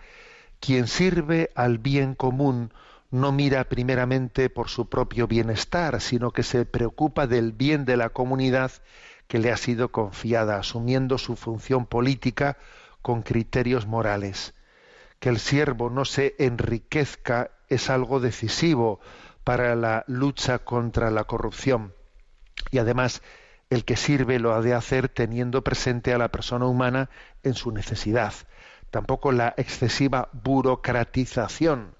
Quien sirve al bien común no mira primeramente por su propio bienestar, sino que se preocupa del bien de la comunidad que le ha sido confiada, asumiendo su función política con criterios morales. Que el siervo no se enriquezca es algo decisivo para la lucha contra la corrupción. Y además, el que sirve lo ha de hacer teniendo presente a la persona humana en su necesidad. Tampoco la excesiva burocratización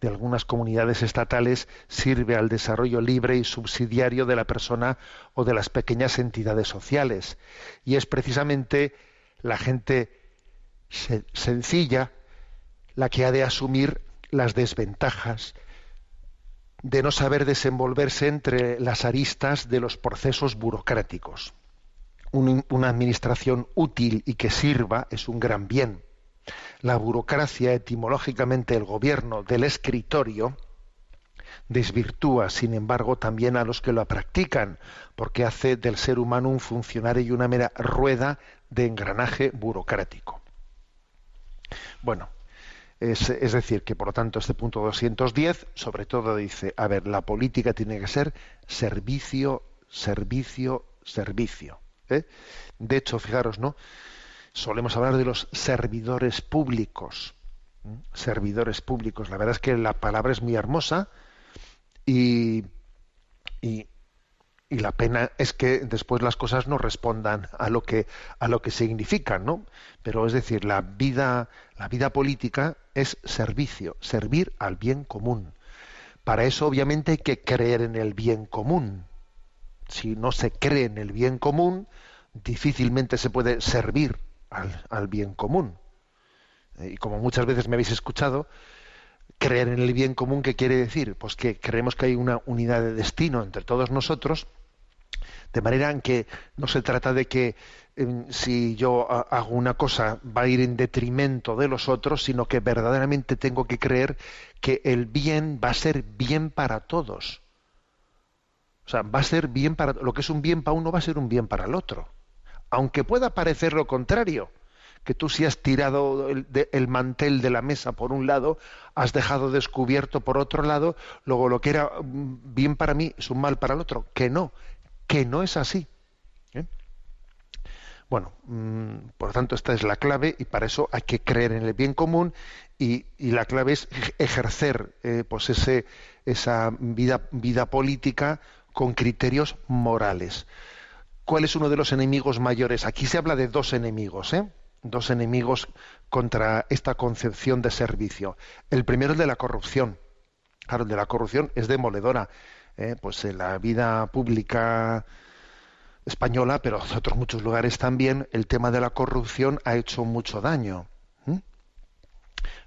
de algunas comunidades estatales sirve al desarrollo libre y subsidiario de la persona o de las pequeñas entidades sociales. Y es precisamente la gente sencilla la que ha de asumir las desventajas de no saber desenvolverse entre las aristas de los procesos burocráticos. una administración útil y que sirva es un gran bien la burocracia, etimológicamente el gobierno del escritorio, desvirtúa, sin embargo, también a los que lo practican, porque hace del ser humano un funcionario y una mera rueda de engranaje burocrático. Bueno, es, decir, que por lo tanto este punto 210 sobre todo dice, a ver, la política tiene que ser servicio, servicio, servicio. ¿eh? De hecho, fijaros, ¿no? solemos hablar de los servidores públicos. Servidores públicos. La verdad es que la palabra es muy hermosa y, y, la pena es que después las cosas no respondan a lo que a lo que significan, ¿no? Pero es decir, la vida la vida política es servicio, servir al bien común. Para eso obviamente hay que creer en el bien común. Si no se cree en el bien común, difícilmente se puede servir al, bien común. Eh, y como muchas veces me habéis escuchado, creer en el bien común, ¿qué quiere decir? Pues que creemos que hay una unidad de destino entre todos nosotros, de manera en que no se trata de que em, si yo hago una cosa va a ir en detrimento de los otros, sino que verdaderamente tengo que creer que el bien va a ser bien para todos. O sea, va a ser bien para lo que es un bien para uno va a ser un bien para el otro aunque pueda parecer lo contrario, que tú si has tirado el, mantel de la mesa por un lado, has dejado descubierto por otro lado, luego lo que era mm, bien para mí es un mal para el otro. Que no, que no es así. ¿eh? Bueno, mm, por lo tanto, esta es la clave y para eso hay que creer en el bien común y, la clave es ejercer eh, pues ese, esa vida, vida política con criterios morales. ¿Cuál es uno de los enemigos mayores? Aquí se habla de dos enemigos, ¿eh? Dos enemigos contra esta concepción de servicio. El primero es de la corrupción. Claro, el de la corrupción es demoledora. ¿Eh? Pues en la vida pública española, pero en otros muchos lugares también, el tema de la corrupción ha hecho mucho daño.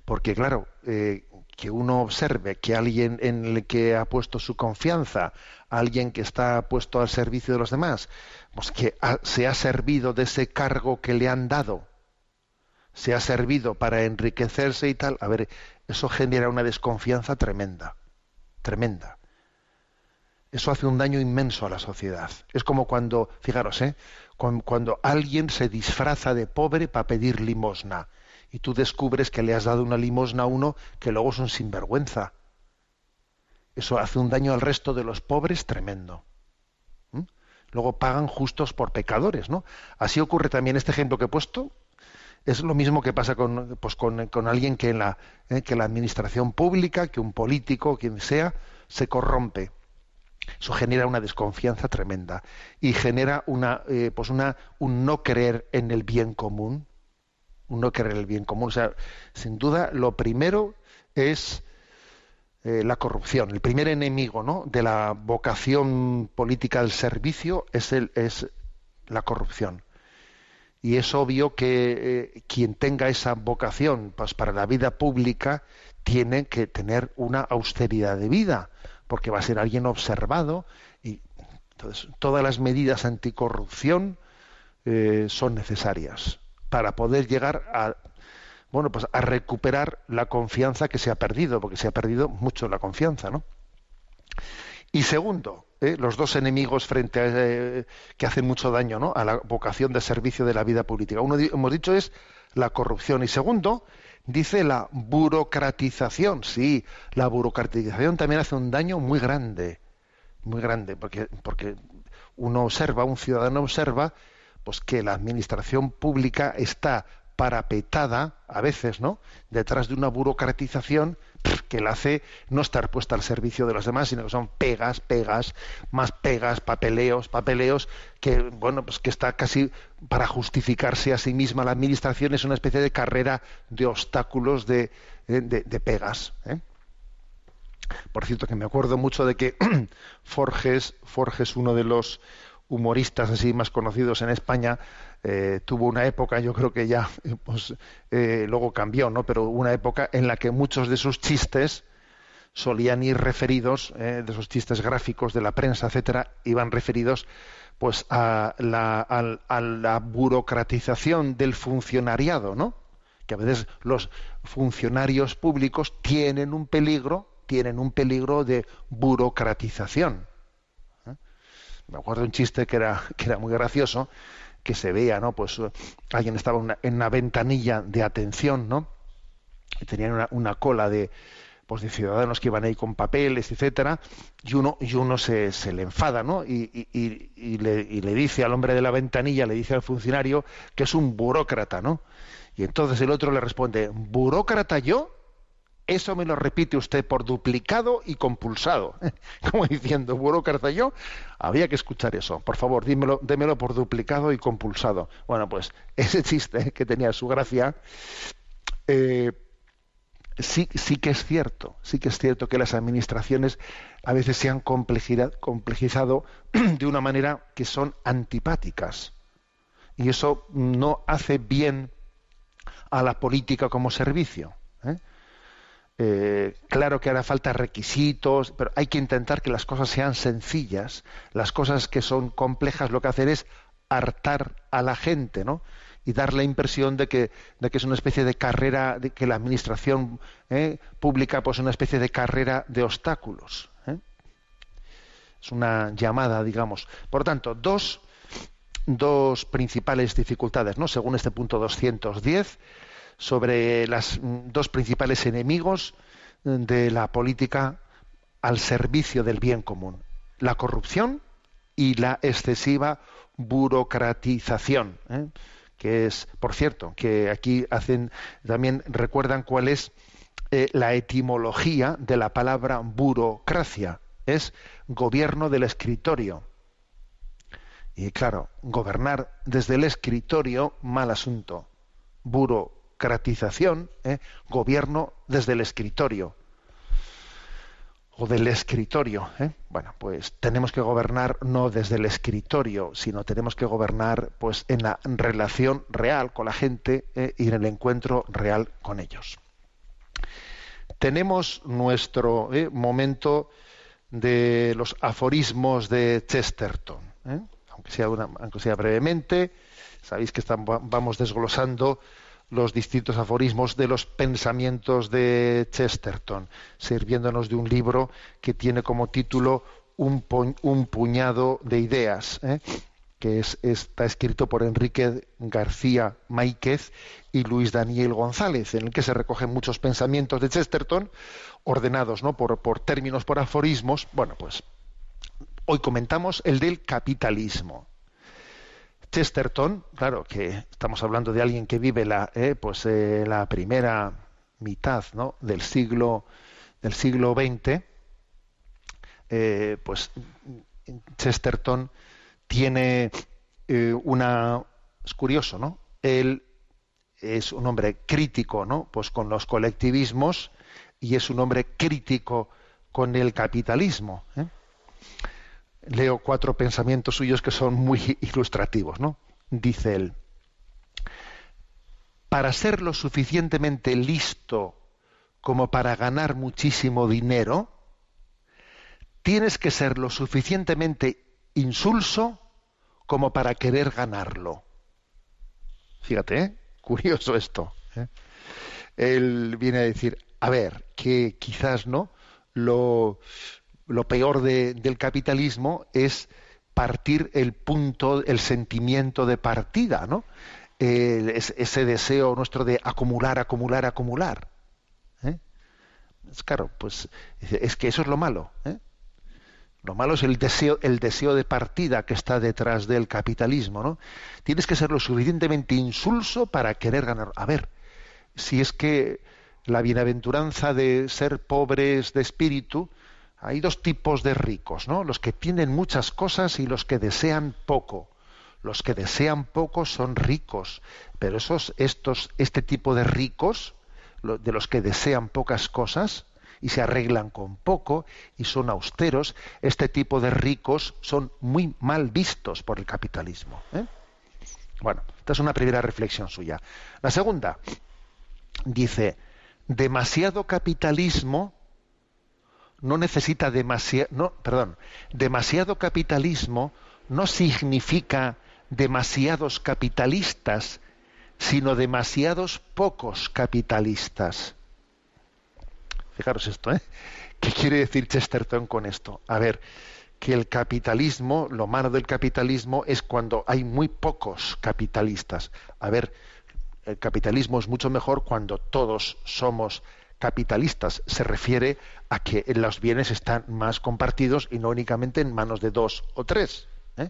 Porque, claro, eh, que uno observe que alguien en el que ha puesto su confianza, alguien que está puesto al servicio de los demás, pues que se ha servido de ese cargo que le han dado, se ha servido para enriquecerse y tal, a ver, eso genera una desconfianza tremenda, tremenda. Eso hace un daño inmenso a la sociedad. Es como cuando, fijaros, ¿eh? cuando alguien se disfraza de pobre para pedir limosna y tú descubres que le has dado una limosna a uno que luego es un sinvergüenza. Eso hace un daño al resto de los pobres tremendo. ¿Mm? Luego pagan justos por pecadores, ¿no? Así ocurre también este ejemplo que he puesto. Es lo mismo que pasa con, pues con, alguien que en la, eh, que la administración pública, que un político, quien sea, se corrompe. Eso genera una desconfianza tremenda y genera una, eh, pues una, un no creer en el bien común, no querer el bien común. O sea, sin duda, lo primero es eh, la corrupción. El primer enemigo ¿no? de la vocación política del servicio es, el, es la corrupción. Y es obvio que eh, quien tenga esa vocación pues, para la vida pública tiene que tener una austeridad de vida, porque va a ser alguien observado y entonces todas las medidas anticorrupción eh, son necesarias para poder llegar a bueno pues a recuperar la confianza que se ha perdido, porque se ha perdido mucho la confianza, ¿no? Y segundo, ¿eh? los dos enemigos frente a, eh, que hacen mucho daño ¿no? a la vocación de servicio de la vida política. Uno hemos dicho es la corrupción y segundo dice la burocratización. Sí, la burocratización también hace un daño muy grande, muy grande, porque porque uno observa, un ciudadano observa, pues que la administración pública está parapetada a veces, ¿no? Detrás de una burocratización que la hace no estar puesta al servicio de los demás, sino que son pegas, pegas, más pegas, papeleos, papeleos, que bueno, pues que está casi para justificarse a sí misma la administración es una especie de carrera de obstáculos de, de, pegas. ¿eh? Por cierto, que me acuerdo mucho de que Forges, Forges, uno de los humoristas así más conocidos en España, eh, tuvo una época, yo creo que ya pues, eh, luego cambió, ¿no? Pero una época en la que muchos de sus chistes solían ir referidos, eh, de esos chistes gráficos de la prensa, etcétera, iban referidos pues a la, a la burocratización del funcionariado, ¿no? Que a veces los funcionarios públicos tienen un peligro, tienen un peligro de burocratización. Me acuerdo un chiste que era, que era muy gracioso, que se vea, ¿no? Pues eh, alguien estaba en una ventanilla de atención, ¿no? Y tenían una, cola de, pues de ciudadanos que iban ahí con papeles, etcétera, y uno, y uno se, se le enfada, ¿no? Y, y, le, y, le, dice al hombre de la ventanilla, le dice al funcionario que es un burócrata, ¿no? Y entonces el otro le responde, ¿burócrata yo? Eso me lo repite usted por duplicado y compulsado. Como diciendo, burócrata yo, había que escuchar eso. Por favor, dímelo, démelo por duplicado y compulsado. Bueno, pues ese chiste que tenía su gracia, eh, sí, sí que es cierto, sí que es cierto que las administraciones a veces se han complejizado de una manera que son antipáticas. Y eso no hace bien a la política como servicio. ¿eh? Eh, claro que hará falta requisitos, pero hay que intentar que las cosas sean sencillas. Las cosas que son complejas lo que hacen es hartar a la gente, ¿no? Y dar la impresión de que, de que es una especie de carrera, de que la administración ¿eh? pública pues una especie de carrera de obstáculos. ¿eh? Es una llamada, digamos. Por tanto, dos, dos principales dificultades, ¿no? Según este punto 210 sobre los dos principales enemigos de la política al servicio del bien común, la corrupción y la excesiva burocratización, ¿eh? que es, por cierto, que aquí hacen también recuerdan cuál es eh, la etimología de la palabra burocracia, es gobierno del escritorio. Y claro, gobernar desde el escritorio, mal asunto. Buro democratización, ¿eh? gobierno desde el escritorio o del escritorio. ¿eh? Bueno, pues tenemos que gobernar no desde el escritorio, sino tenemos que gobernar pues en la relación real con la gente ¿eh? y en el encuentro real con ellos. Tenemos nuestro momento de los aforismos de Chesterton, aunque sea, sea brevemente. Sabéis que vamos desglosando los distintos aforismos de los pensamientos de Chesterton, sirviéndonos de un libro que tiene como título Un, puñado de ideas, ¿eh? que es, está escrito por Enrique García Máiquez y Luis Daniel González, en el que se recogen muchos pensamientos de Chesterton, ordenados ¿no? por términos, por aforismos. Bueno, pues hoy comentamos el del capitalismo. Chesterton, claro que estamos hablando de alguien que vive la, eh, pues, eh, la primera mitad ¿no? del siglo del siglo XX, eh, pues Chesterton tiene una es curioso, ¿no? Él es un hombre crítico, ¿no? Pues con los colectivismos y es un hombre crítico con el capitalismo leo cuatro pensamientos suyos que son muy ilustrativos, ¿no? Dice él, para ser lo suficientemente listo como para ganar muchísimo dinero, tienes que ser lo suficientemente insulso como para querer ganarlo. Fíjate, ¿eh? curioso esto. ¿eh? Él viene a decir, a ver, que quizás no, lo, lo peor de- del capitalismo es partir el punto, el sentimiento de partida, ¿no? Ese deseo nuestro de acumular, acumular, acumular. ¿eh? Es claro, pues es que eso es lo malo. ¿eh? Lo malo es el deseo, el deseo de partida que está detrás del capitalismo, ¿no? Tienes que ser lo suficientemente insulso para querer ganar. A ver, si es que la bienaventuranza de ser pobres de espíritu, hay dos tipos de ricos, ¿no? Los que tienen muchas cosas y los que desean poco. Los que desean poco son ricos, pero esos, estos, este tipo de ricos, de los que desean pocas cosas y se arreglan con poco y son austeros, este tipo de ricos son muy mal vistos por el capitalismo. ¿eh? Bueno, esta es una primera reflexión suya. La segunda, dice, demasiado capitalismo no necesita demasiado, no, perdón, demasiado capitalismo no significa demasiados capitalistas, sino demasiados pocos capitalistas. Fijaros esto, ¿eh? ¿Qué quiere decir Chesterton con esto? A ver, que el capitalismo, lo malo del capitalismo es cuando hay muy pocos capitalistas. A ver, el capitalismo es mucho mejor cuando todos somos capitalistas. Se refiere a que los bienes están más compartidos y no únicamente en manos de dos o tres. ¿eh?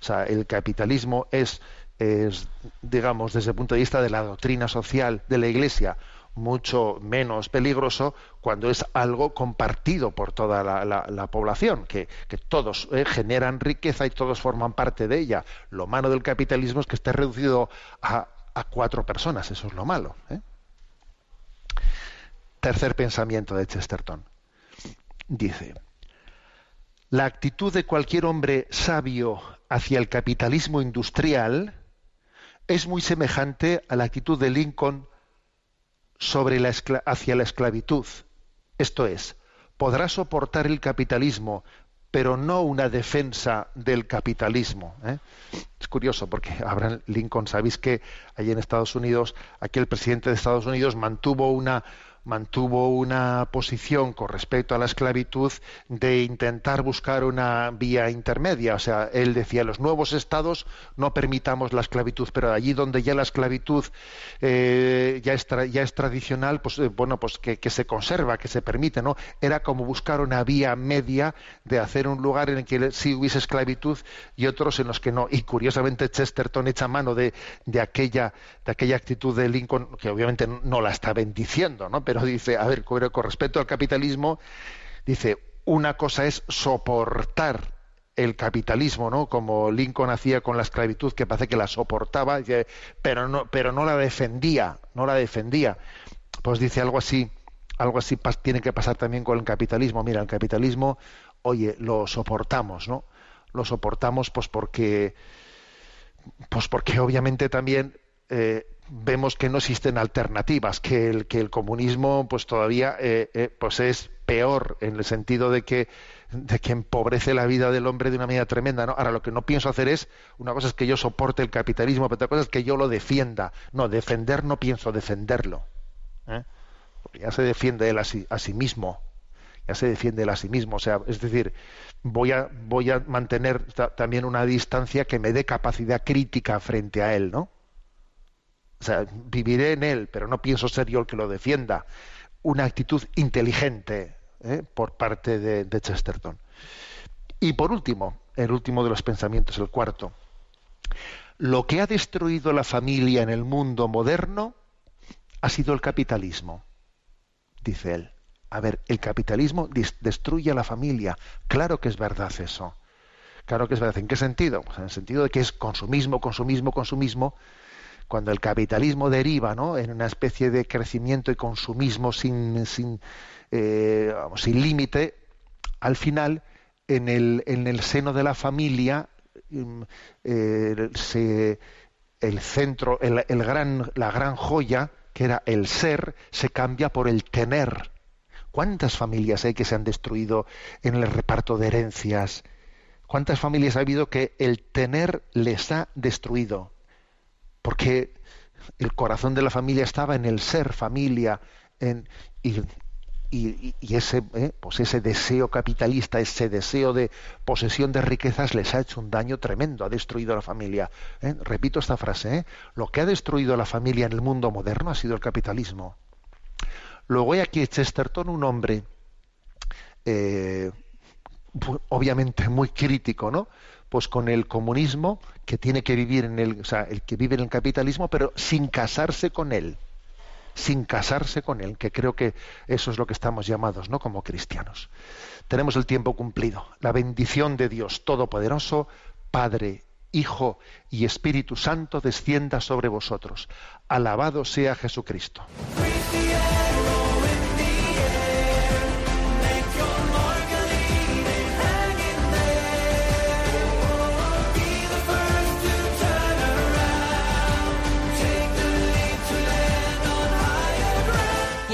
O sea, el capitalismo es, es, digamos, desde el punto de vista de la doctrina social de la Iglesia, mucho menos peligroso cuando es algo compartido por toda la, la- la población, que, que todos eh, generan riqueza y todos forman parte de ella. Lo malo del capitalismo es que esté reducido a, a cuatro personas, eso es lo malo. ¿eh? Tercer pensamiento de Chesterton. Dice, la actitud de cualquier hombre sabio hacia el capitalismo industrial es muy semejante a la actitud de Lincoln sobre la hacia la esclavitud. Esto es, podrá soportar el capitalismo, pero no una defensa del capitalismo. ¿eh? Es curioso porque Abraham Lincoln, sabéis que allí en Estados Unidos, aquel presidente de Estados Unidos mantuvo una mantuvo una posición con respecto a la esclavitud de intentar buscar una vía intermedia. O sea, él decía, los nuevos estados no permitamos la esclavitud, pero allí donde ya la esclavitud eh, ya, es ya es tradicional, pues eh, bueno, pues que, se conserva, que se permite, ¿no? Era como buscar una vía media de hacer un lugar en el que sí hubiese esclavitud y otros en los que no. Y curiosamente Chesterton echa mano de, de aquella de aquella actitud de Lincoln, que obviamente no la está bendiciendo, ¿no? Pero dice, a ver, con respecto al capitalismo, dice, una cosa es soportar el capitalismo, ¿no? Como Lincoln hacía con la esclavitud, que parece que la soportaba, dice, pero no, pero no la defendía, no la defendía. Pues dice algo así, algo así tiene que pasar también con el capitalismo. Mira, el capitalismo, oye, lo soportamos, ¿no? Lo soportamos, pues porque, pues porque obviamente también eh, vemos que no existen alternativas, que el, que el comunismo pues todavía eh, eh, pues es peor en el sentido de que, de que empobrece la vida del hombre de una manera tremenda. ¿no? Ahora lo que no pienso hacer es, una cosa es que yo soporte el capitalismo, pero otra cosa es que yo lo defienda. No, defender no pienso defenderlo. ¿eh? Porque ya se defiende él a sí, a sí mismo. Ya se defiende él a sí mismo. O sea, es decir, voy a, voy a mantener ta- también una distancia que me dé capacidad crítica frente a él, ¿no? O sea, viviré en él, pero no pienso ser yo el que lo defienda. Una actitud inteligente ¿eh? por parte de, Chesterton. Y por último, el último de los pensamientos, el cuarto. Lo que ha destruido la familia en el mundo moderno ha sido el capitalismo, dice él. A ver, el capitalismo destruye a la familia. Claro que es verdad eso. Claro que es verdad. ¿En qué sentido? Pues en el sentido de que es consumismo, consumismo, consumismo. Cuando el capitalismo deriva ¿no? en una especie de crecimiento y consumismo sin, sin, eh, sin límite, al final, en el, en el seno de la familia, mm, eh, se, el centro, el, el gran, la gran joya, que era el ser, se cambia por el tener. ¿Cuántas familias hay que se han destruido en el reparto de herencias? ¿Cuántas familias ha habido que el tener les ha destruido? Porque el corazón de la familia estaba en el ser familia, en, y, y, ese, eh, pues ese deseo capitalista, ese deseo de posesión de riquezas les ha hecho un daño tremendo, ha destruido a la familia. ¿eh? Repito esta frase, ¿eh? lo que ha destruido a la familia en el mundo moderno ha sido el capitalismo. Luego hay aquí Chesterton, un hombre eh, obviamente muy crítico, ¿no? Pues con el comunismo, que tiene que vivir en el, o sea, el que vive en el capitalismo, pero sin casarse con él sin casarse con él, que creo que eso es lo que estamos llamados, ¿no? Como cristianos. Tenemos el tiempo cumplido. La bendición de Dios Todopoderoso, Padre, Hijo y Espíritu Santo descienda sobre vosotros. Alabado sea Jesucristo.